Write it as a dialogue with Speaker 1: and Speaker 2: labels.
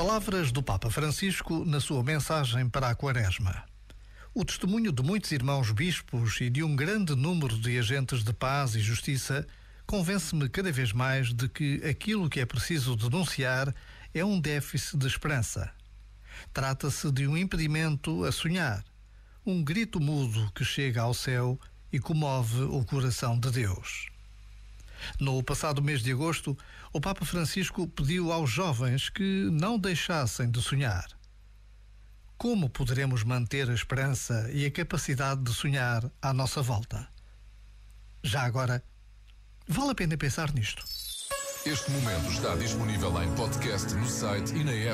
Speaker 1: Palavras do Papa Francisco na sua mensagem para a Quaresma. O testemunho de muitos irmãos bispos e de um grande número de agentes de paz e justiça convence-me cada vez mais de que aquilo que é preciso denunciar é um déficit de esperança. Trata-se de um impedimento a sonhar, um grito mudo que chega ao céu e comove o coração de Deus. No passado mês de agosto, o Papa Francisco pediu aos jovens que não deixassem de sonhar. Como poderemos manter a esperança e a capacidade de sonhar à nossa volta? Já agora, vale a pena pensar nisto.
Speaker 2: Este momento está disponível em podcast no site e na app.